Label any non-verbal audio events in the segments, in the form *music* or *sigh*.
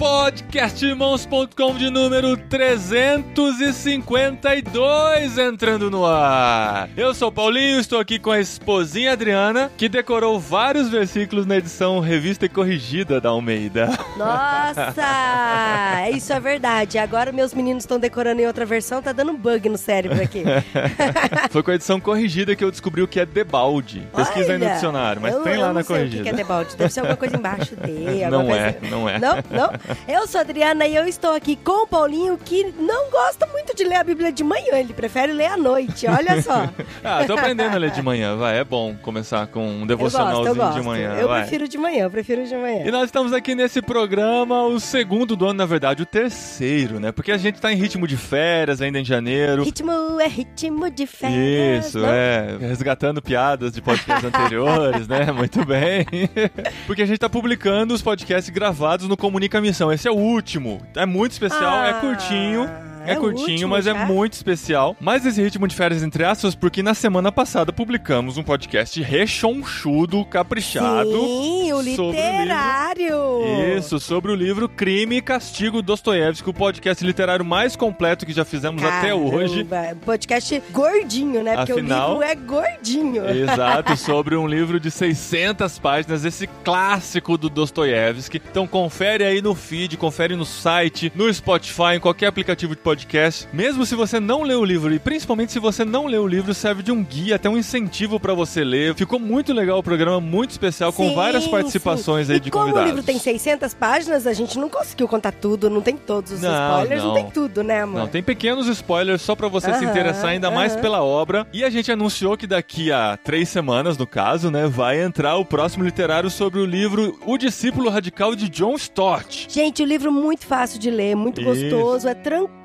Podcastirmãos.com de número 352 entrando no ar. Eu sou o Paulinho, estou aqui com a esposinha Adriana, que decorou vários versículos na edição revista e corrigida da Almeida. Nossa! *laughs* Isso é verdade. Agora meus meninos estão decorando em outra versão, tá dando um bug no cérebro aqui. *laughs* Foi com a edição corrigida que eu descobri o que é debalde. Pesquisa aí no Olha, dicionário, mas tem lá na corrigida. O que é debalde? Deve ser alguma coisa embaixo dele. *laughs* Não é, coisa- não é. Não, não. *laughs* Eu sou a Adriana e eu estou aqui com o Paulinho, que não gosta muito de ler a Bíblia de manhã, ele prefere ler à noite. Olha só. *laughs* Ah, tô aprendendo a ler de manhã, vai. É bom começar com um Eu gosto, devocionalzinho eu gosto. de manhã. eu vai. prefiro de manhã, eu prefiro de manhã. E nós estamos aqui nesse programa, o segundo do ano, na verdade, o terceiro, né? Porque a gente tá em ritmo de férias ainda em janeiro. Ritmo é ritmo de férias. Isso, não? é. Resgatando piadas de podcasts anteriores, né? Muito bem. *laughs* Porque a gente tá publicando os podcasts gravados no Comunica Missão. Esse é o último. É muito especial, é Ah, curtinho. É, é curtinho, último mas é já? muito especial. Mas esse ritmo de férias, entre aspas, porque na semana passada publicamos um podcast rechonchudo, caprichado. Sim, o sobre o livro. literário. Isso, sobre o livro Crime e Castigo Dostoiévski, o podcast literário mais completo que já fizemos até hoje. Caramba, Podcast gordinho, né? Porque Afinal- o livro é gordinho. Exato, *laughs* sobre um livro de 600 páginas, esse clássico do Dostoiévski. Então confere aí no feed, confere no site, no Spotify, em qualquer aplicativo de podcast. Mesmo se você não leu o livro, e principalmente se você não leu o livro, serve de um guia, até um incentivo pra você ler. Ficou muito legal o programa, muito especial, com Sim, várias participações sim. aí e de como convidados. o livro tem 600 páginas, a gente não conseguiu contar tudo, não tem todos os Não, spoilers, não. não. tem tudo, né, amor? Não, tem pequenos spoilers só pra você se Aham, interessar ainda mais aham. pela obra. E a gente anunciou que daqui a três semanas, no caso, né, vai entrar o próximo literário sobre o livro O Discípulo Radical de John Stott. Gente, o livro muito fácil de ler, muito Isso. gostoso, é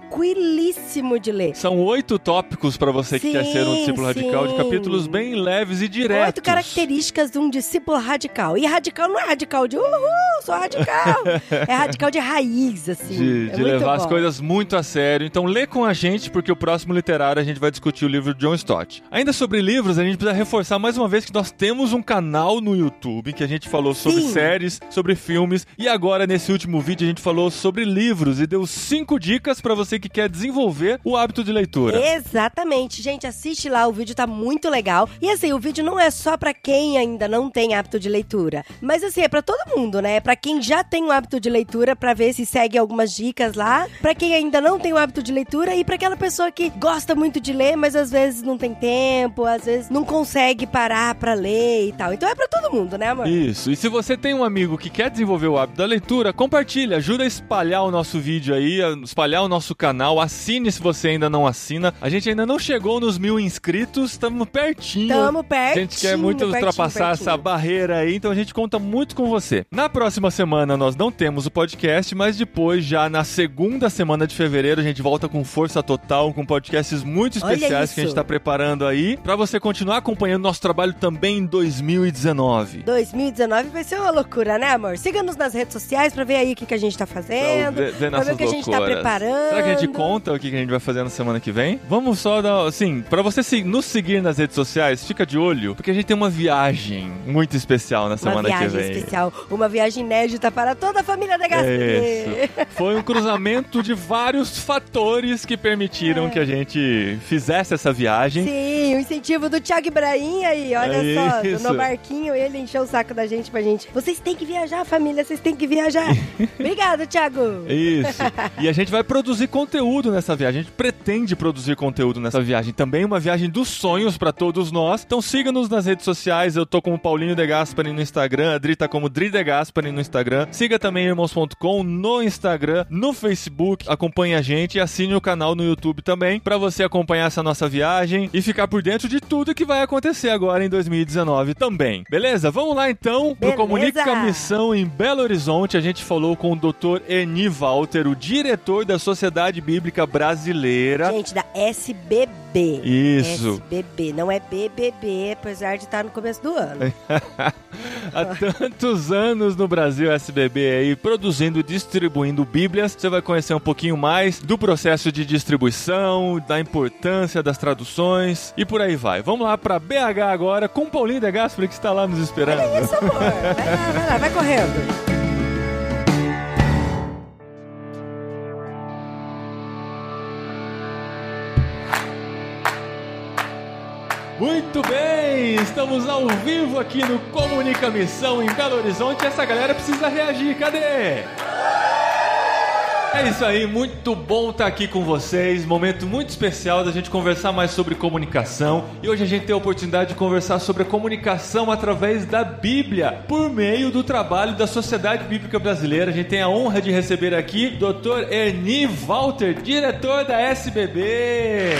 tranquilíssimo de ler. São oito tópicos pra você que Sim, quer ser um discípulo radical, de sim. capítulos bem leves e diretos. Oito características de um discípulo radical. E radical não é radical de uhul, sou radical. *laughs* é radical de raiz, assim. De, é de levar as bom. coisas muito a sério. Então lê com a gente, porque o próximo literário a gente vai discutir o livro de John Stott. Ainda sobre livros, a gente precisa reforçar mais uma vez que nós temos um canal no YouTube que a gente falou sobre Sim. séries, sobre filmes. E agora, nesse último vídeo, a gente falou sobre livros e deu cinco dicas pra você que quer desenvolver o hábito de leitura. Exatamente, gente, assiste lá, o vídeo tá muito legal. E assim, o vídeo não é só pra quem ainda não tem hábito de leitura, mas assim, é pra todo mundo, né? É pra quem já tem o hábito de leitura, pra ver se segue algumas dicas lá, Pra quem ainda não tem o hábito de leitura e pra aquela pessoa que gosta muito de ler, mas às vezes não tem tempo, às vezes não consegue parar pra ler e tal. Então é pra todo mundo, né, amor? Isso, e se você tem um amigo que quer desenvolver o hábito da leitura, compartilha, ajuda a espalhar o nosso vídeo aí, espalhar o nosso canal, assine se você ainda não assina. A gente ainda não chegou nos mil inscritos, estamos pertinho. Tamo A pertinho. gente quer muito pertinho, ultrapassar pertinho. essa barreira aí, então a gente conta muito com você. Na próxima semana nós não temos o podcast, mas depois, já na segunda semana de fevereiro, a gente volta com força total, com podcasts muito especiais que a gente isso. tá preparando aí, pra você continuar acompanhando nosso trabalho também em 2019. 2019 vai ser uma loucura, né, amor? Siga-nos nas redes sociais pra ver aí o que, que a gente tá fazendo. Ver, ver pra ver nossas o que a gente tá loucuras. preparando. Será que a gente conta o que a gente vai fazer na semana que vem? Vamos só dar, assim, pra você se- nos seguir nas redes sociais, fica de olho, porque a gente tem uma viagem muito especial na Uma semana que viagem vem. especial, uma viagem inédita para toda a família da. É Isso. Foi um cruzamento de vários fatores que permitiram que a gente fizesse essa viagem. Sim, o incentivo do Thiago Ibrahim aí, olha É só, no barquinho ele encheu o saco da gente pra gente. Vocês têm que viajar, família, vocês têm que viajar. *laughs* Obrigado, Thiago. Isso. E a gente vai produzir conteúdo nessa viagem. A gente pretende produzir conteúdo nessa viagem. Também uma viagem dos sonhos pra todos nós. Então siga-nos nas redes sociais. Eu tô como Paulinho De Gaspari no Instagram. A Dri tá como Dri De Gaspari no Instagram. Siga também irmãos.com no Instagram, no Facebook. Acompanhe a gente e assine o canal no YouTube também pra você acompanhar essa nossa viagem e ficar por dentro de tudo que vai acontecer agora em 2019 também. Beleza? Vamos lá então pro Beleza. Comunica Missão em Belo Horizonte. A gente falou com o Dr. Eni Walter, o diretor da Sociedade Bíblica Brasileira. Gente, da SBB. Isso. SBB, não é BBB, apesar de estar no começo do ano. *laughs* Há tantos anos no Brasil Brasil SBB aí produzindo e distribuindo Bíblias. Você vai conhecer um pouquinho mais do processo de distribuição, da importância das traduções e por aí vai. Vamos lá para BH agora com Paulinho de Gaspari que está lá nos esperando. Olha isso, amor. Vai lá, vai lá, vai correndo. Muito bem, estamos ao vivo aqui no Comunica Missão em Belo Horizonte. Essa galera precisa reagir, cadê? É isso aí, muito bom estar aqui com vocês. Momento muito especial da gente conversar mais sobre comunicação. E hoje a gente tem a oportunidade de conversar sobre a comunicação através da Bíblia, por meio do trabalho da Sociedade Bíblica Brasileira. A gente tem a honra de receber aqui Dr. Ernie Walter, diretor da SBB.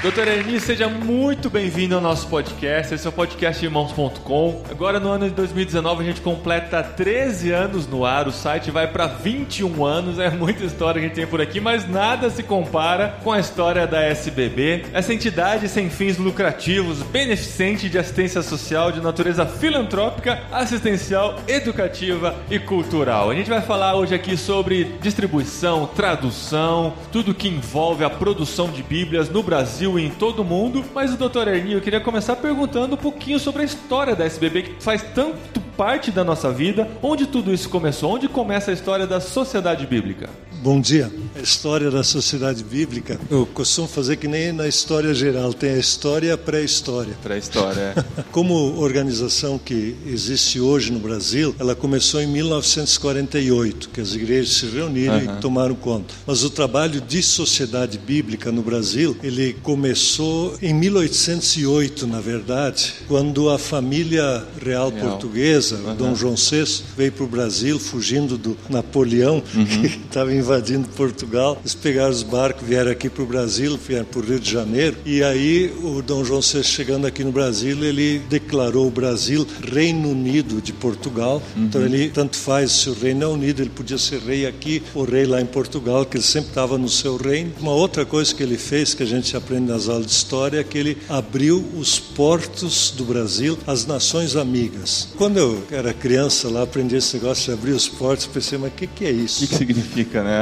Doutora Ernie, seja muito bem-vindo ao nosso podcast. Esse é o podcast Irmãos.com. Agora, no ano de 2019, a gente completa 13 anos no ar. O site vai para 21 anos. É muita história que a gente tem por aqui, mas nada se compara com a história da SBB. Essa entidade sem fins lucrativos, beneficente de assistência social de natureza filantrópica, assistencial, educativa e cultural. A gente vai falar hoje aqui sobre distribuição, tradução, tudo que envolve a produção de Bíblias no Brasil em todo mundo. Mas o Dr. Ernie, eu queria começar perguntando um pouquinho sobre a história da SBB, que faz tanto parte da nossa vida. Onde tudo isso começou? Onde começa a história da sociedade bíblica? Bom dia. A história da sociedade bíblica, eu costumo fazer que nem na história geral, tem a história e a pré-história. Pré-história, é. *laughs* Como organização que existe hoje no Brasil, ela começou em 1948, que as igrejas se reuniram Aham. e tomaram conta. Mas o trabalho de sociedade bíblica no Brasil, ele começou em 1808, na verdade, quando a família real, Real. portuguesa, o Dom João VI, veio para o Brasil fugindo do Napoleão, *laughs* que estava invadindo Portugal. Eles pegaram os barcos, vieram aqui para o Brasil, vieram para o Rio de Janeiro. E aí, o Dom João VI chegando aqui no Brasil, ele declarou o Brasil Reino Unido de Portugal. Então, ele tanto faz se o reino é unido, ele podia ser rei aqui ou rei lá em Portugal, que ele sempre estava no seu reino. Uma outra coisa que ele fez, que a gente aprende nas aulas de história, é que ele abriu os portos do Brasil às nações amigas. Quando eu era criança lá, aprendi esse negócio de abrir os portos, pensei, mas o que, que é O isso? que, que significa, né?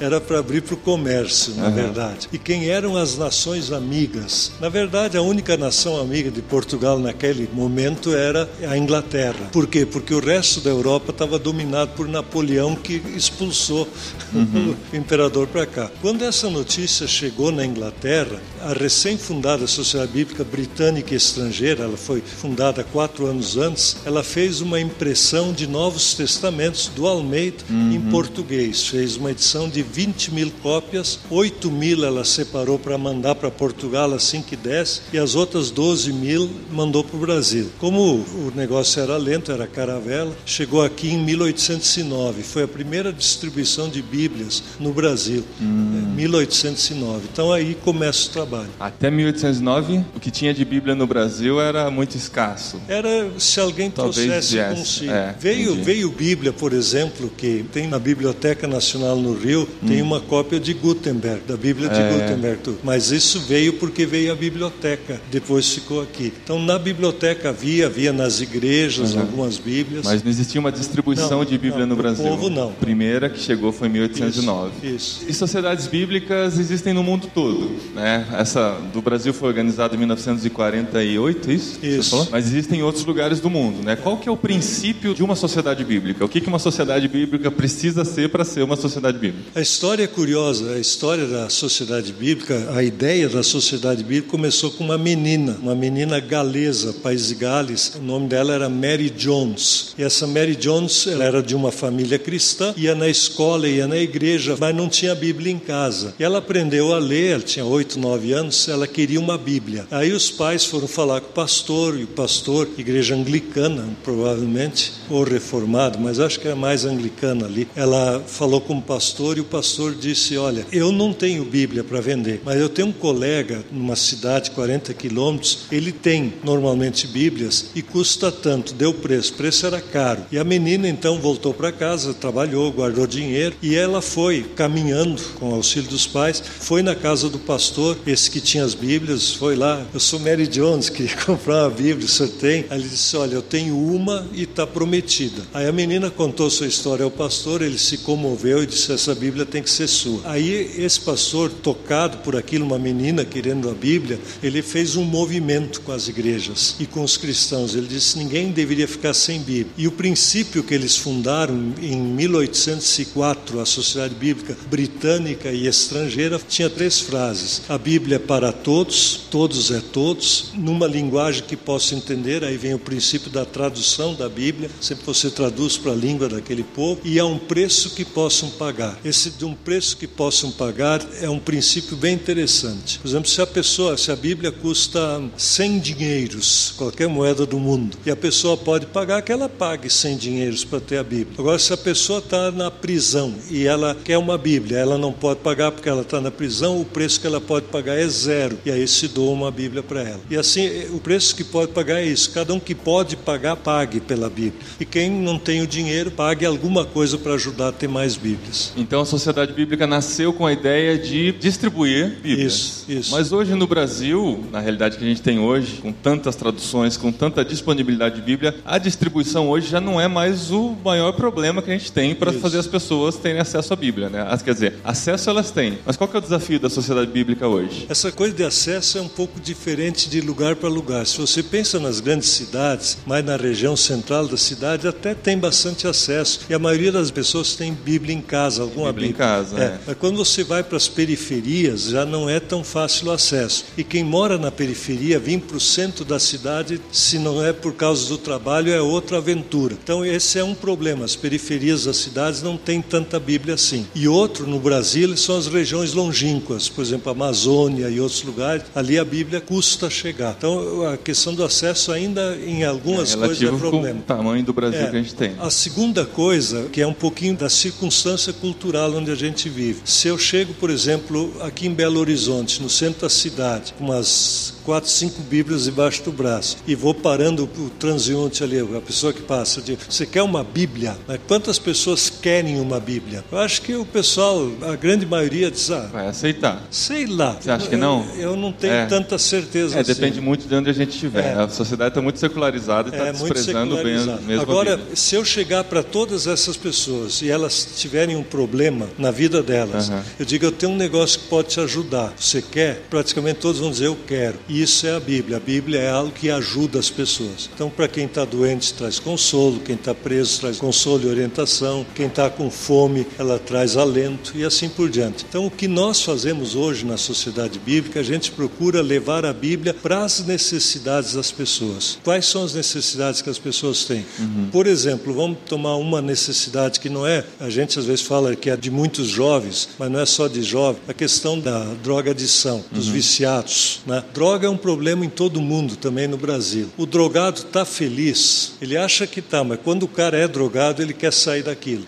Era para abrir para o comércio, na verdade. E quem eram as nações amigas? Na verdade, a única nação amiga de Portugal naquele momento era a Inglaterra. Por quê? Porque o resto da Europa estava dominado por Napoleão, que expulsou *laughs* o imperador para cá. Quando essa notícia chegou na Inglaterra, a recém-fundada Sociedade Bíblica Britânica e Estrangeira, ela foi fundada quatro anos antes, ela fez uma impressão de Novos Testamentos do Almeida em português. Fez uma edição de 20 mil cópias, 8 mil ela separou para mandar para Portugal assim que desse, e as outras 12 mil mandou para o Brasil. Como o negócio era lento, era caravela, chegou aqui em 1809. Foi a primeira distribuição de Bíblias no Brasil, é, 1809. Então aí começa o trabalho. Até 1809, o que tinha de Bíblia no Brasil era muito escasso. Era se alguém Talvez trouxesse viesse, consigo. é, veio, entendi. veio Bíblia, por exemplo, que tem na Biblioteca Nacional no Rio, tem uma cópia de Gutenberg, da Bíblia de Hum. É. Gutenberg. tudo. Mas isso veio porque veio a biblioteca, depois ficou aqui. Então na biblioteca havia, havia nas igrejas algumas Bíblias. Mas não existia uma distribuição Não, de Bíblia não, no Brasil. povo, não. A primeira que chegou foi em 1809. Isso. E sociedades bíblicas existem no mundo todo, né? Essa do Brasil foi organizada em 1948, isso? Isso. Mas existem em outros lugares do mundo, né? Qual que é o princípio de uma sociedade bíblica? O que que uma sociedade bíblica precisa ser para ser uma sociedade bíblica? A história é curiosa, a história da sociedade bíblica, a ideia da sociedade bíblica começou com uma menina, uma menina galesa, país de Gales. O nome dela era Mary Jones. E essa Mary Jones, ela era de uma família cristã, ia na escola, ia na igreja, mas não tinha Bíblia em casa. E ela aprendeu a ler, ela tinha 8, 9 anos, ela queria uma Bíblia. Aí os pais foram falar com o pastor, e o pastor, igreja anglicana, provavelmente, ou reformado, mas acho que era mais anglicana ali. Ela falou falou com o pastor e o pastor disse: Olha, eu não tenho Bíblia para vender, mas eu tenho um colega numa cidade 40 quilômetros, ele tem normalmente Bíblias e custa tanto, deu preço, o preço era caro. E a menina então voltou para casa, trabalhou, guardou dinheiro e ela foi caminhando com o auxílio dos pais, foi na casa do pastor, esse que tinha as Bíblias, foi lá. Eu sou Mary Jones, que *laughs* comprar uma Bíblia, o senhor tem? Aí ele disse: Olha, eu tenho uma e está prometida. Aí a menina contou sua história ao pastor, ele se comoveu e disse: Essa Bíblia tem que ser sua. Aí esse pastor, tocado por aquilo, uma menina querendo a Bíblia, ele fez um movimento com as igrejas e com os cristãos. Ele disse: Ninguém deveria ficar sem Bíblia. E o princípio que eles fundaram em 1804, a Sociedade Bíblica Britânica e Estrangeira, tinha três frases: A Bíblia é para todos, todos é todos, numa linguagem que possa entender. Aí vem o princípio da tradução da Bíblia, sempre você traduz para a língua daquele povo, e a um preço que possam pagar. Esse de um preço que possam pagar é um princípio bem interessante. Por exemplo, se a pessoa, se a Bíblia custa 100 dinheiros, qualquer moeda do mundo, e a pessoa pode pagar, que ela pague 100 dinheiros para ter a Bíblia. Agora, se a pessoa está na prisão e ela quer uma Bíblia, ela não pode pagar porque ela está na prisão, o preço que ela pode pagar é zero, e aí se doa uma Bíblia para ela. E assim, o preço que pode pagar é isso. Cada um que pode pagar, pague pela Bíblia. E quem não tem o dinheiro, pague alguma coisa para ajudar a ter mais Bíblias. Então a Sociedade Bíblica nasceu com a ideia de distribuir Bíblias. Isso, isso. Mas hoje no Brasil, na realidade que a gente tem hoje, com tantas traduções, com tanta disponibilidade de Bíblia, a distribuição hoje já não é mais o maior problema que a gente tem para fazer as pessoas terem acesso à Bíblia, né? Quer dizer, acesso elas têm. Mas qual que é o desafio da Sociedade Bíblica hoje? Essa coisa de acesso é um pouco diferente de lugar para lugar. Se você pensa nas grandes cidades, mas na região central da cidade até tem bastante acesso. E a maioria das pessoas tem Bíblia em casa, alguma Bíblia. Bíblia. em casa, é. é. Mas quando você vai para as periferias, já não é tão fácil o acesso. E quem mora na periferia, 20% da cidade, se não é por causa do trabalho, é outra aventura. Então esse é um problema. As periferias das cidades não têm tanta Bíblia assim. E outro no Brasil são as regiões longínquas, por exemplo, Amazônia e outros lugares. Ali a Bíblia custa chegar. Então a questão do acesso ainda em algumas é coisas é problema. Com o tamanho do Brasil É. que a gente tem. A segunda coisa, que é um pouquinho da circunstância cultural onde a gente vive. Se eu chego, por exemplo, aqui em Belo Horizonte, no centro da cidade, com umas quatro, cinco Bíblias debaixo do braço, e vou parando o transeunte ali, a pessoa que passa, eu digo, você quer uma Bíblia? Mas quantas pessoas querem uma Bíblia? Eu acho que o pessoal, a grande maioria diz, ah, Vai aceitar. sei lá. Você acha que não? Eu, eu não tenho É. tanta certeza É, assim. depende muito de onde a gente estiver. É. A sociedade está muito secularizada e está É desprezando bem mesma Agora, se eu chegar para todas essas pessoas e elas tiverem um problema na vida delas, Aham. eu digo, eu tenho um negócio que pode te ajudar. Você quer? Praticamente todos vão dizer, eu quero. E isso é a Bíblia. A Bíblia é algo que ajuda as pessoas. Então, para quem está doente, traz consolo. Quem está preso, traz consolo e orientação. Quem está com fome, ela traz alento e assim por diante. Então, o que nós fazemos hoje na sociedade bíblica, a gente procura levar a Bíblia para as necessidades das pessoas. Quais são as necessidades que as pessoas têm? Por exemplo, vamos tomar uma necessidade que não é, a gente às vezes fala que é de muitos jovens, mas não é só de jovens, a questão da droga adição, dos viciados. Né? Droga é um problema em todo mundo, também no Brasil. O drogado está feliz, ele acha que está, mas quando o cara é drogado, ele quer sair daquilo.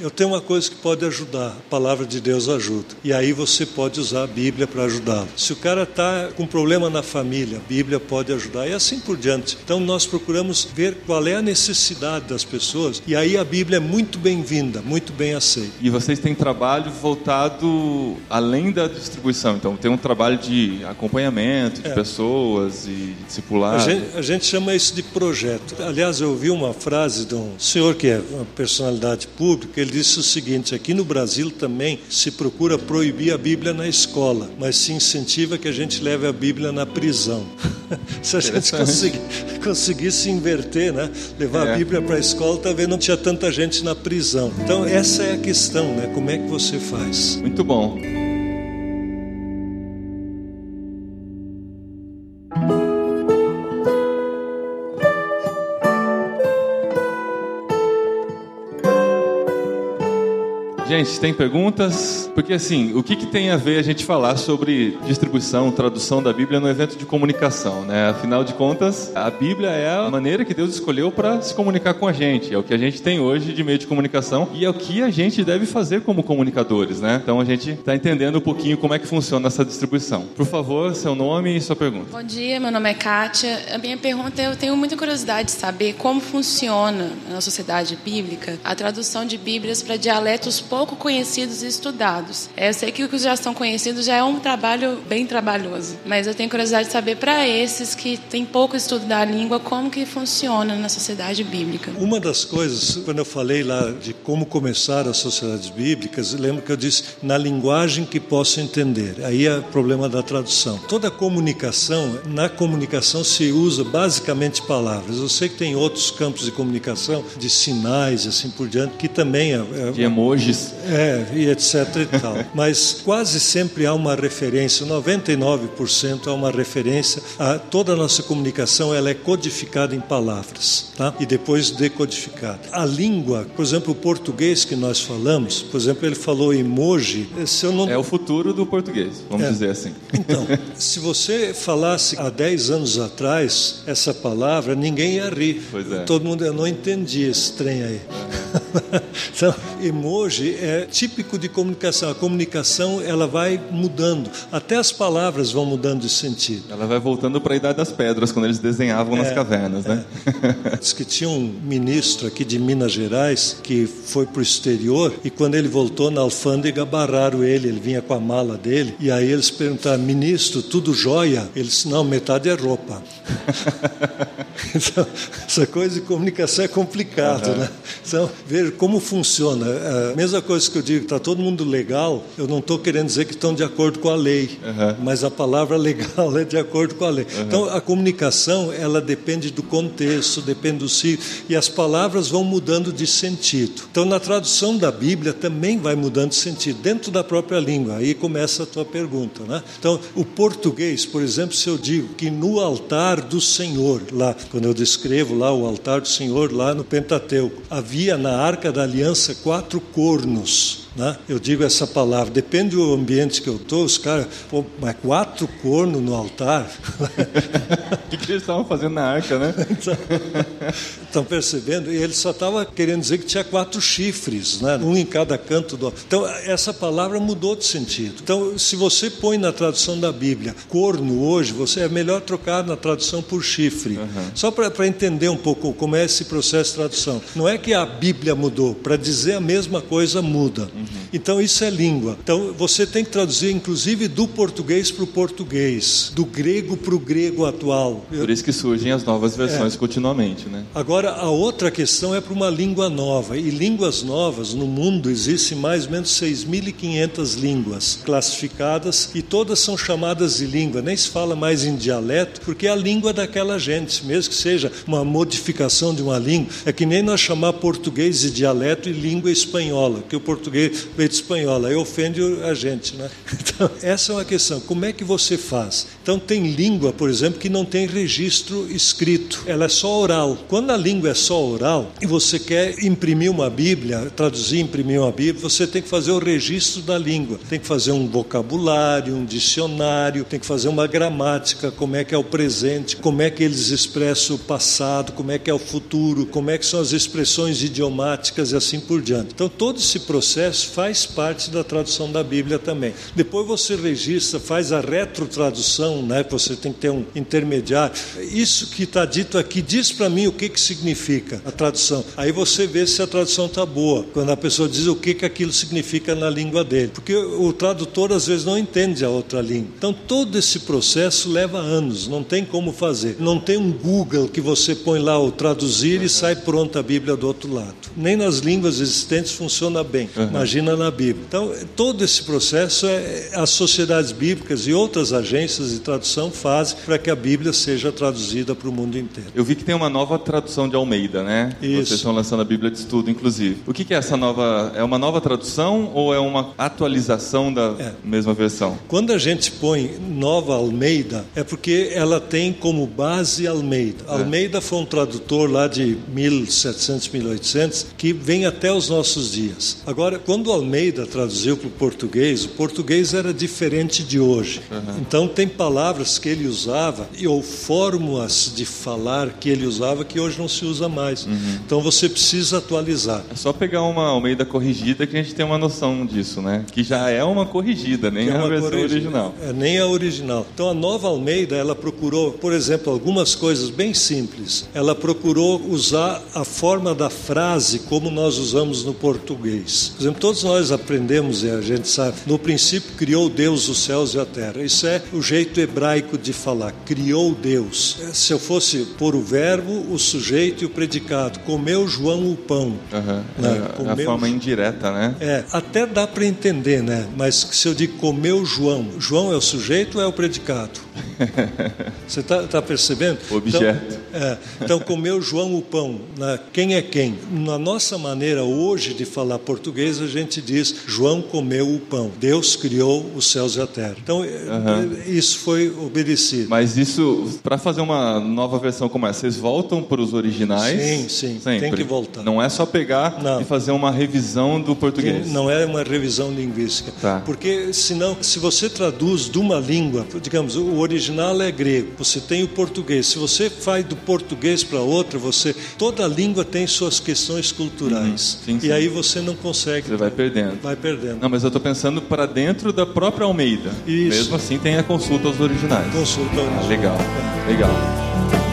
Eu tenho uma coisa que pode ajudar, a palavra de Deus ajuda. E aí você pode usar a Bíblia para ajudá-lo. Se o cara está com problema na família, a Bíblia pode ajudar e assim por diante. Então nós procuramos ver qual é a necessidade das pessoas e aí a Bíblia é muito bem-vinda, muito bem aceita. E vocês têm trabalho voltado além da distribuição. Então, tem um trabalho de acompanhamento de É. pessoas e de A gente, a gente chama isso de projeto. Aliás, eu ouvi uma frase de um senhor que é uma personalidade pública, ele disse o seguinte: aqui no Brasil também se procura proibir a Bíblia na escola, mas se incentiva que a gente leve a Bíblia na prisão. *laughs* se a gente conseguir, conseguisse inverter, né? levar É. a Bíblia para a escola, talvez não tinha tanta gente na prisão. Então, essa é a questão, né? como é que você faz? Muito bom. Gente? Tem perguntas? Porque assim, o que, que tem a ver a gente falar sobre distribuição, tradução da Bíblia no evento de comunicação, né? Afinal de contas, a Bíblia é a maneira que Deus escolheu para se comunicar com a gente. É o que a gente tem hoje de meio de comunicação e é o que a gente deve fazer como comunicadores, né? Então a gente está entendendo um pouquinho como é que funciona essa distribuição. Por favor, seu nome e sua pergunta. Bom dia, meu nome é Kátia. A minha pergunta é: eu tenho muita curiosidade de saber como funciona na sociedade bíblica a tradução de Bíblias para dialetos pouco conhecidos e estudados. É, eu sei que os que já são conhecidos já é um trabalho bem trabalhoso, mas eu tenho curiosidade de saber para esses que têm pouco estudo da língua como que funciona na sociedade bíblica. Uma das coisas, quando eu falei lá de como começar as sociedades bíblicas, lembro que eu disse na linguagem que posso entender. Aí é o problema da tradução. Toda comunicação, na comunicação se usa basicamente palavras. Eu sei que tem outros campos de comunicação, de sinais e assim por diante, que também é, é de emojis. É, e etc e tal. *laughs* Mas quase sempre há uma referência, 99% há uma referência a toda a nossa comunicação, ela é codificada em palavras, tá? E depois decodificada. A língua, por exemplo, o português que nós falamos, por exemplo, ele falou emoji, se eu não É o futuro do português, vamos É. dizer assim. Então, *laughs* se você falasse há 10 anos atrás essa palavra, ninguém ia rir. Pois é. Todo mundo, eu não entendi esse trem aí. *laughs* então, emoji é típico de comunicação. A comunicação, ela vai mudando. Até as palavras vão mudando de sentido. Ela vai voltando para a idade das pedras, quando eles desenhavam nas É, cavernas, né? *laughs* Diz que tinha um ministro aqui de Minas Gerais que foi para o exterior e quando ele voltou na alfândega barraram ele, ele vinha com a mala dele e aí eles perguntaram, ministro, tudo jóia? Ele disse, não, metade é roupa. *laughs* *laughs* então, essa coisa de comunicação é complicado, né? Então, veja como funciona. A mesma coisa que eu digo, está todo mundo legal, eu não estou querendo dizer que estão de acordo com a lei, mas a palavra *laughs* legal é de acordo com a lei. Então, a comunicação, ela depende do contexto, depende do ciclo, e as palavras vão mudando de sentido. Então, na tradução da Bíblia também vai mudando de sentido, dentro da própria língua. Aí começa a tua pergunta, né? Então, o português, por exemplo, se eu digo que no altar do Senhor, lá, quando eu descrevo lá o altar do Senhor, lá no Pentateuco, havia na Arca da Aliança quatro cornos. Né? Eu digo essa palavra, depende do ambiente que eu estou, os caras, pô, mas quatro cornos no altar? *laughs* O que, que eles estavam fazendo na arca, né? *laughs* Estão percebendo? E ele só estava querendo dizer que tinha quatro chifres, né? um em cada canto do. Então, essa palavra mudou de sentido. Então, se você põe na tradução da Bíblia corno hoje, você é melhor trocar na tradução por chifre. Só para entender um pouco como é esse processo de tradução. Não é que a Bíblia mudou, para dizer a mesma coisa muda. Então, isso é língua. Então, você tem que traduzir, inclusive, do português para o português, do grego para o grego atual. Por isso que surgem as novas versões continuamente, né? Agora, a outra questão é para uma língua nova. E línguas novas, no mundo, existem mais ou menos 6.500 línguas classificadas e todas são chamadas de língua. Nem se fala mais em dialeto, porque é a língua daquela gente, mesmo que seja uma modificação de uma língua. É que nem nós chamar português de dialeto e língua espanhola, que o português de espanhola, aí ofende a gente, né? *laughs* Então, essa é uma questão. Como é que você faz? Então, tem língua, por exemplo, que não tem registro escrito, ela é só oral. Quando a língua é só oral e você quer imprimir uma Bíblia, traduzir, imprimir uma Bíblia, você tem que fazer o registro da língua. Tem que fazer um vocabulário, um dicionário, tem que fazer uma gramática, como é que é o presente, como é que eles expressam o passado, como é que é o futuro, como é que são as expressões idiomáticas e assim por diante. Então, todo esse processo faz parte da tradução da Bíblia também. Depois você registra, faz a retrotradução, né? Você tem que ter um intermediário. Isso que está dito aqui diz para mim o que que significa a tradução. Aí você vê se a tradução está boa. Quando a pessoa diz o que que aquilo significa na língua dele, porque o tradutor às vezes não entende a outra língua. Então todo esse processo leva anos. Não tem como fazer. Não tem um Google que você põe lá o traduzir e sai pronta a Bíblia do outro lado. Nem nas línguas existentes funciona bem. Imagina na Bíblia. Então todo esse processo é as sociedades bíblicas e outras agências de tradução fazem para que a Bíblia seja traduzida para o mundo inteiro. Eu vi que tem uma nova tradução de Almeida, né? Isso. Vocês estão lançando a Bíblia de Estudo, inclusive. O que, que é essa nova? É uma nova tradução ou é uma atualização da É. mesma versão? Quando a gente põe Nova Almeida, é porque ela tem como base Almeida. Almeida foi um tradutor lá de 1700, 1800, que vem até os nossos dias. Agora, quando quando Almeida traduziu para o português, o português era diferente de hoje. Uhum. Então tem palavras que ele usava ou fórmulas de falar que ele usava que hoje não se usa mais. Uhum. Então você precisa atualizar. É só pegar uma Almeida corrigida que a gente tem uma noção disso, né? Que já é uma corrigida, nem é a versão corrigida. original. É, nem a original. Então a nova Almeida, ela procurou, por exemplo, algumas coisas bem simples. Ela procurou usar a forma da frase como nós usamos no português. Por exemplo, todos nós aprendemos e a gente sabe, no princípio criou Deus os céus e a terra. Isso é o jeito hebraico de falar, criou Deus. Se eu fosse pôr o verbo, o sujeito e o predicado, comeu João o pão. Uhum. Né? É, a forma indireta, né? É, até dá para entender, né? Mas se eu digo comeu João, João é o sujeito ou é o predicado? *laughs* Você está tá percebendo? Objeto. Então, é, então, comeu João o pão. Né? Quem é quem? Na nossa maneira hoje de falar português, a gente diz João comeu o pão. Deus criou os céus e a terra. Então, uhum. isso foi obedecido. Mas isso, para fazer uma nova versão como essa, vocês voltam para os originais? Sim, sim. Sempre. Tem que voltar. Não é só pegar não. e fazer uma revisão do português. Não é uma revisão linguística. Tá. Porque, senão, se você traduz de uma língua, digamos, o original é grego, você tem o português. Se você faz do português para outra, você toda língua tem suas questões culturais. Uhum, sim, sim. E aí você não consegue. Você vai perdendo. Vai perdendo. Não, mas eu estou pensando para dentro da própria Almeida. Isso. Mesmo assim tem a consulta aos originais. Consulta aos originais. Ah, legal. É. Legal.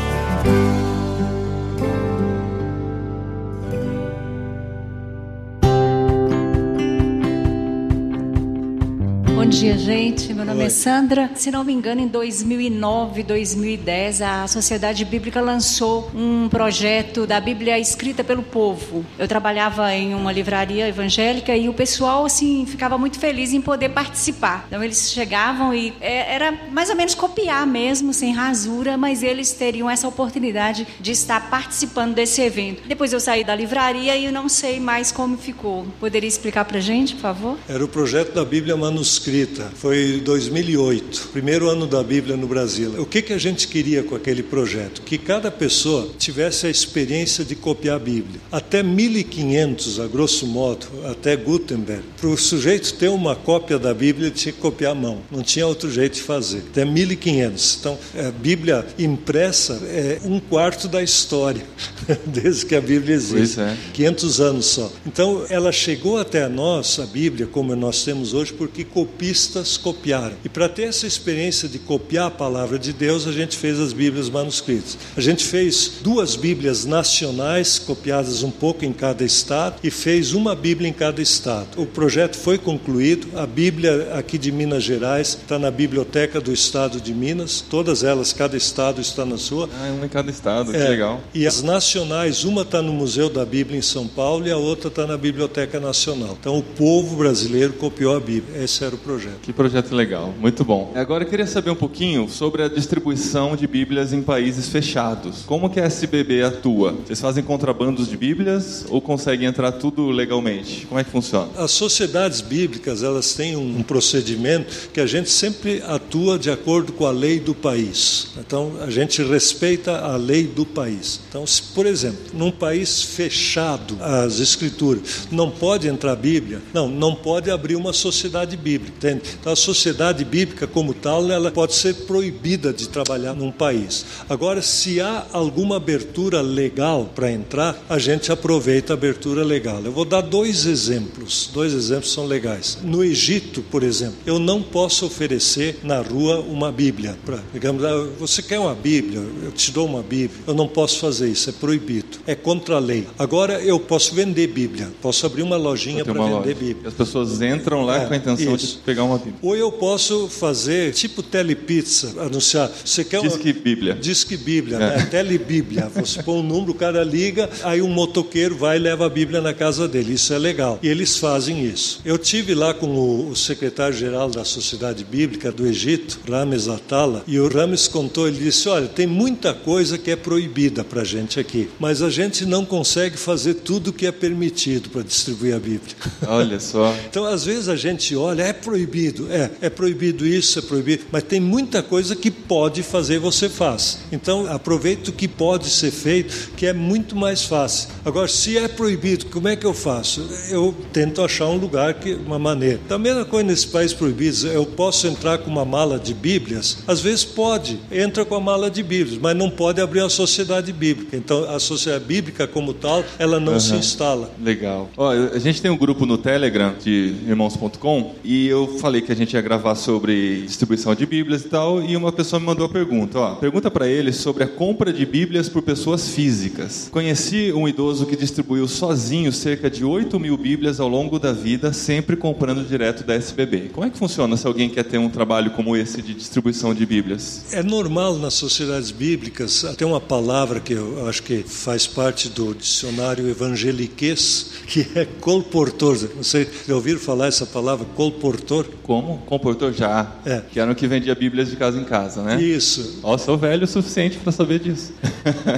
Dia, gente. Meu nome é Oi. é Sandra. Se não me engano, em 2009, 2010, a Sociedade Bíblica lançou um projeto da Bíblia escrita pelo povo. Eu trabalhava em uma livraria evangélica e o pessoal, assim, ficava muito feliz em poder participar. Então, eles chegavam e é, era mais ou menos copiar mesmo, sem rasura, mas eles teriam essa oportunidade de estar participando desse evento. Depois eu saí da livraria e eu não sei mais como ficou. Poderia explicar pra gente, por favor? Era o projeto da Bíblia manuscrita Foi 2008, primeiro ano da Bíblia no Brasil. O que, que a gente queria com aquele projeto? Que cada pessoa tivesse a experiência de copiar a Bíblia. Até 1500, a grosso modo, até Gutenberg, para o sujeito ter uma cópia da Bíblia, ele tinha que copiar a mão. Não tinha outro jeito de fazer. Até 1500. Então, a Bíblia impressa é um quarto da história, *laughs* desde que a Bíblia existe. Pois é. 500 anos só. Então, ela chegou até nós, a Bíblia, como nós temos hoje, porque copia copistas copiaram. E para ter essa experiência de copiar a palavra de Deus, a gente fez as Bíblias manuscritas. A gente fez duas Bíblias nacionais, copiadas um pouco em cada estado, e fez uma Bíblia em cada estado. O projeto foi concluído, a Bíblia aqui de Minas Gerais está na Biblioteca do Estado de Minas, todas elas, cada estado está na sua. Ah, uma em cada estado, que é, legal. E as nacionais, uma está no Museu da Bíblia em São Paulo e a outra está na Biblioteca Nacional. Então o povo brasileiro copiou a Bíblia. Esse era o projeto projeto. Que projeto legal, muito bom. Agora eu queria saber um pouquinho sobre a distribuição de Bíblias em países fechados. Como que a SBB atua? Vocês fazem contrabandos de Bíblias ou conseguem entrar tudo legalmente? Como é que funciona? As sociedades bíblicas, elas têm um procedimento que a gente sempre atua de acordo com a lei do país. Então, a gente respeita a lei do país. Então, se, por exemplo, num país fechado, as escrituras, não pode entrar Bíblia? Não, não pode abrir uma sociedade bíblica. Entende? Então, a sociedade bíblica, como tal, ela pode ser proibida de trabalhar num país. Agora, se há alguma abertura legal para entrar, a gente aproveita a abertura legal. Eu vou dar dois exemplos. Dois exemplos são legais. No Egito, por exemplo, eu não posso oferecer na rua uma Bíblia. Pra, digamos, ah, você quer uma Bíblia? Eu te dou uma Bíblia. Eu não posso fazer isso, é proibido. É contra a lei. Agora, eu posso vender Bíblia. Posso abrir uma lojinha para vender loja. Bíblia. As pessoas entram lá é, com a intenção isso. de pegar uma Bíblia. Ou eu posso fazer tipo telepizza, anunciar. Você quer uma... Disque Bíblia. Disque Bíblia, é. né? *laughs* Telebíblia. Você põe um número, o cara liga, aí um motoqueiro vai e leva a Bíblia na casa dele. Isso é legal. E eles fazem isso. Eu tive lá com o, o secretário-geral da Sociedade Bíblica do Egito, Rames Atala, e o Rames contou, ele disse, olha, tem muita coisa que é proibida para a gente aqui, mas a gente não consegue fazer tudo que é permitido para distribuir a Bíblia. Olha só. *laughs* então, às vezes a gente olha, é proibido proibido. É, é proibido isso, é proibido. Mas tem muita coisa que pode fazer, você faz. Então, aproveita o que pode ser feito, que é muito mais fácil. Agora, se é proibido, como é que eu faço? Eu tento achar um lugar, que uma maneira. Da mesma coisa nesses países proibidos, eu posso entrar com uma mala de Bíblias? Às vezes pode, entra com a mala de Bíblias, mas não pode abrir uma sociedade bíblica. Então, a sociedade bíblica como tal, ela não uhum. se instala. Legal. Ó, a gente tem um grupo no Telegram de irmãos.com e eu falei que a gente ia gravar sobre distribuição de Bíblias e tal, e uma pessoa me mandou a pergunta. Ó, pergunta para ele sobre a compra de Bíblias por pessoas físicas. Conheci um idoso que distribuiu sozinho cerca de 8 mil Bíblias ao longo da vida, sempre comprando direto da SBB. Como é que funciona se alguém quer ter um trabalho como esse de distribuição de Bíblias? É normal nas sociedades bíblicas, até uma palavra que eu acho que faz parte do dicionário evangeliquez, *laughs* que é colportor. Sei, já ouviram falar essa palavra, colportor? Como? Comportor já. É. Que era o que vendia Bíblias de casa em casa, né? Isso. Ó, sou velho o suficiente para saber disso.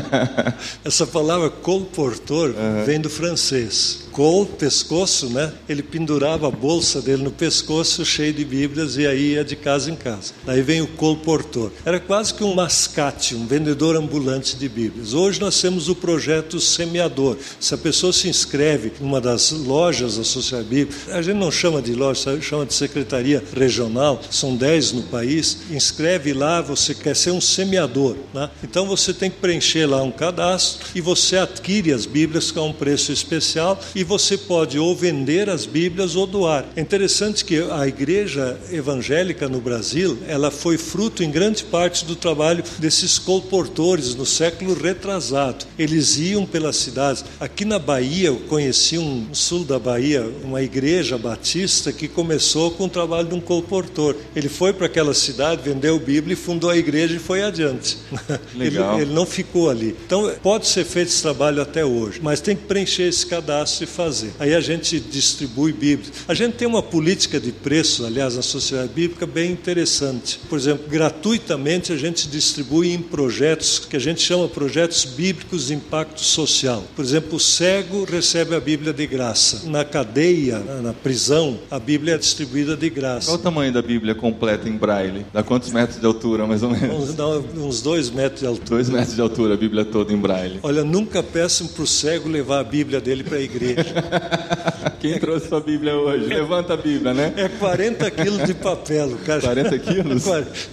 *laughs* essa palavra colportor uhum. vem do francês col, pescoço, né? Ele pendurava a bolsa dele no pescoço, cheio de Bíblias, e aí ia de casa em casa. Daí vem o colportor. Era quase que um mascate, um vendedor ambulante de Bíblias. Hoje nós temos o projeto semeador. Se a pessoa se inscreve em uma das lojas da Sociedade Bíblica, a gente não chama de loja, chama de secretaria regional, são 10 no país, inscreve lá, você quer ser um semeador. Né? Então você tem que preencher lá um cadastro e você adquire as Bíblias com um preço especial e você pode ou vender as Bíblias ou doar. É interessante que a igreja evangélica no Brasil, ela foi fruto em grande parte do trabalho desses colportores no século retrasado. Eles iam pelas cidades. Aqui na Bahia, eu conheci um no sul da Bahia, uma igreja batista que começou com o trabalho de um colportor. Ele foi para aquela cidade, vendeu Bíblia e fundou a igreja e foi adiante. *laughs* Legal. Ele, ele não ficou ali. Então, pode ser feito esse trabalho até hoje, mas tem que preencher esse cadastro e fazer. Aí a gente distribui Bíblias. A gente tem uma política de preço, aliás, na sociedade bíblica, bem interessante. Por exemplo, gratuitamente a gente distribui em projetos que a gente chama projetos bíblicos de impacto social. Por exemplo, o cego recebe a Bíblia de graça. Na cadeia, na prisão, a Bíblia é distribuída de graça. Qual o tamanho da Bíblia completa em braille? Dá quantos metros de altura, mais ou menos? Dá uns dois metros de altura. Dois metros de altura, a Bíblia toda em braille. Olha, nunca peçam para o cego levar a Bíblia dele para a igreja. *laughs* Quem trouxe sua Bíblia hoje? Levanta a Bíblia, né? É 40 quilos de papel, cara. 40 quilos?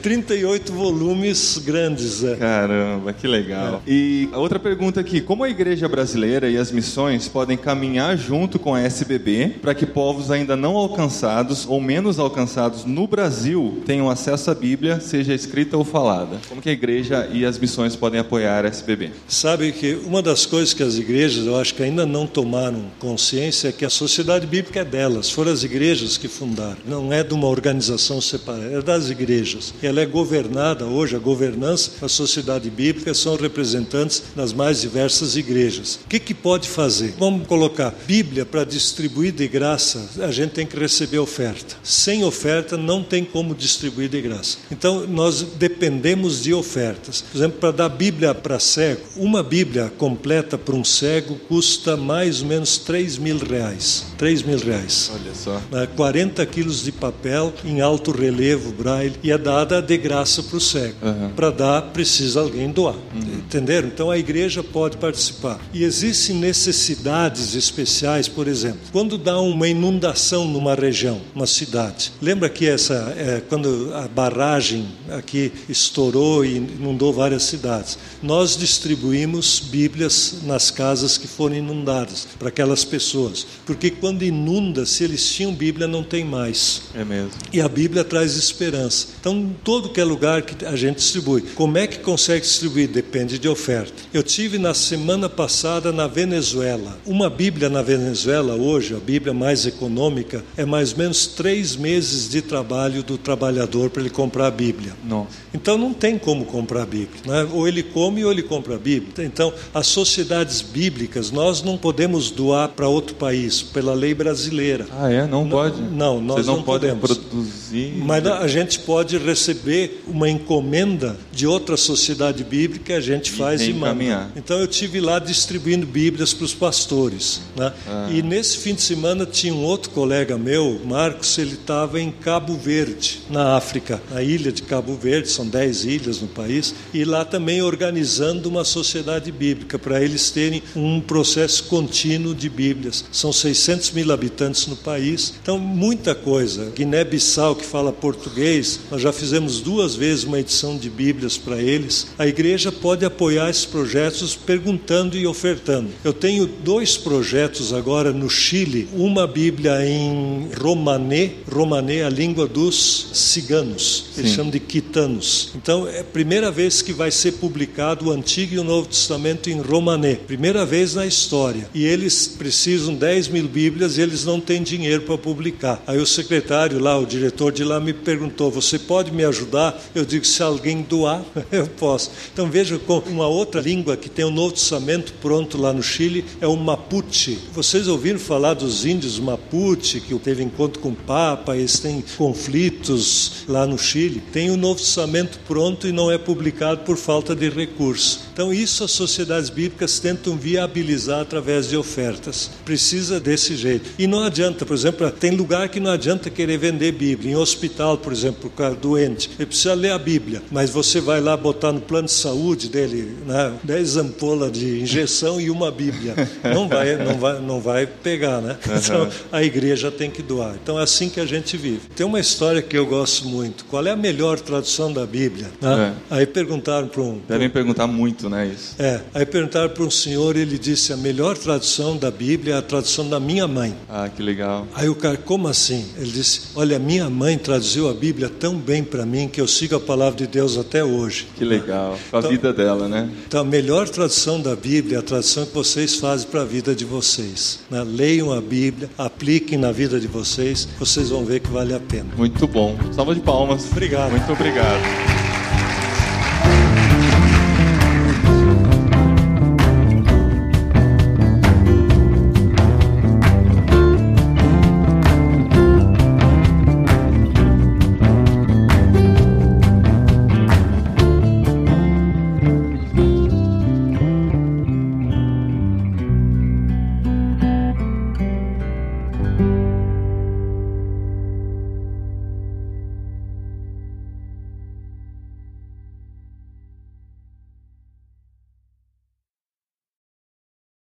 38 volumes grandes. É. Caramba, que legal. É. E a outra pergunta aqui: como a igreja brasileira e as missões podem caminhar junto com a SBB para que povos ainda não alcançados ou menos alcançados no Brasil tenham acesso à Bíblia, seja escrita ou falada? Como que a igreja e as missões podem apoiar a SBB? Sabe que uma das coisas que as igrejas, eu acho que ainda não tomaram consciência que a sociedade bíblica é delas, foram as igrejas que fundaram, não é de uma organização separada, é das igrejas. Ela é governada hoje, a governança da sociedade bíblica são representantes das mais diversas igrejas. O que, que pode fazer? Vamos colocar Bíblia para distribuir de graça, a gente tem que receber oferta. Sem oferta não tem como distribuir de graça. Então nós dependemos de ofertas. Por exemplo, para dar Bíblia para cego, uma Bíblia completa para um cego custa mais ou menos 3 mil reais. 3 mil reais. Olha só. 40 né, quilos de papel em alto relevo, braille, e é dada de graça para o cego. Uhum. Para dar, precisa alguém doar. Uhum. Entenderam? Então a igreja pode participar. E existem necessidades especiais, por exemplo, quando dá uma inundação numa região, uma cidade. Lembra que essa, é, quando a barragem aqui estourou e inundou várias cidades, nós distribuímos Bíblias nas casas que foram inundadas para aquelas pessoas. Porque quando inunda, se eles tinham Bíblia, não tem mais. É mesmo. E a Bíblia traz esperança. Então, em todo que é lugar que a gente distribui. Como é que consegue distribuir? Depende de oferta. Eu tive na semana passada na Venezuela. Uma Bíblia na Venezuela hoje, a Bíblia mais econômica, é mais ou menos três meses de trabalho do trabalhador para ele comprar a Bíblia. Não. Então não tem como comprar a Bíblia. Né? Ou ele come ou ele compra a Bíblia. Então, as sociedades bíblicas, nós não podemos doar para outro país, pela pela lei brasileira. Ah, é? Não, pode? Não, nós Vocês não, não podem podemos. produzir. Mas a gente pode receber uma encomenda de outra sociedade bíblica, a gente faz e, manda. Então eu tive lá distribuindo Bíblias para os pastores, né? Ah. E nesse fim de semana tinha um outro colega meu, Marcos, ele estava em Cabo Verde, na África, na ilha de Cabo Verde, são 10 ilhas no país, e lá também organizando uma sociedade bíblica para eles terem um processo contínuo de Bíblias. São 600 mil habitantes no país, então muita coisa. Guiné-Bissau, que fala português, nós já fizemos duas vezes uma edição de Bíblias para eles. A igreja pode apoiar esses projetos perguntando e ofertando. Eu tenho dois projetos agora no Chile, uma Bíblia em romanê, romanê é a língua dos ciganos, eles Sim. chamam de quitanos. Então é a primeira vez que vai ser publicado o Antigo e o Novo Testamento em romanê, primeira vez na história. E eles precisam 10 mil Bíblias e eles não têm dinheiro para publicar. Aí o secretário lá, o diretor de lá, me perguntou: Você pode me ajudar? Eu digo: Se alguém doar, *laughs* eu posso. Então veja, com uma outra língua que tem o Novo Testamento pronto lá no Chile é o Mapuche. Vocês ouviram falar dos índios Mapuche, que teve encontro com o Papa, eles têm conflitos lá no Chile? Tem o Novo Testamento pronto e não é publicado por falta de recursos. Então, isso as sociedades bíblicas tentam viabilizar através de ofertas. Precisa desse jeito. E não adianta, por exemplo, tem lugar que não adianta querer vender Bíblia. Em hospital, por exemplo, o cara doente, ele precisa ler a Bíblia, mas você vai lá botar no plano de saúde dele né, 10 ampolas de injeção e uma Bíblia. Não vai, não vai, não vai pegar, né? Então, a igreja tem que doar. Então, é assim que a gente vive. Tem uma história que eu gosto muito. Qual é a melhor tradução da Bíblia? né? Aí perguntaram para um, Devem perguntar muito, né? Isso. é, aí perguntaram para um senhor, ele disse: a melhor tradução da Bíblia é a tradução da minha mãe. Ah, que legal. Aí o cara, como assim? Ele disse: Olha, minha mãe traduziu a Bíblia tão bem para mim que eu sigo a palavra de Deus até hoje. Que legal. Com a Então- vida dela, né? Então, a melhor tradução da Bíblia é a tradução que vocês fazem para a vida de vocês. né? Leiam a Bíblia, apliquem na vida de vocês, vocês vão ver que vale a pena. Muito bom. Salva de palmas. Obrigado. Muito obrigado.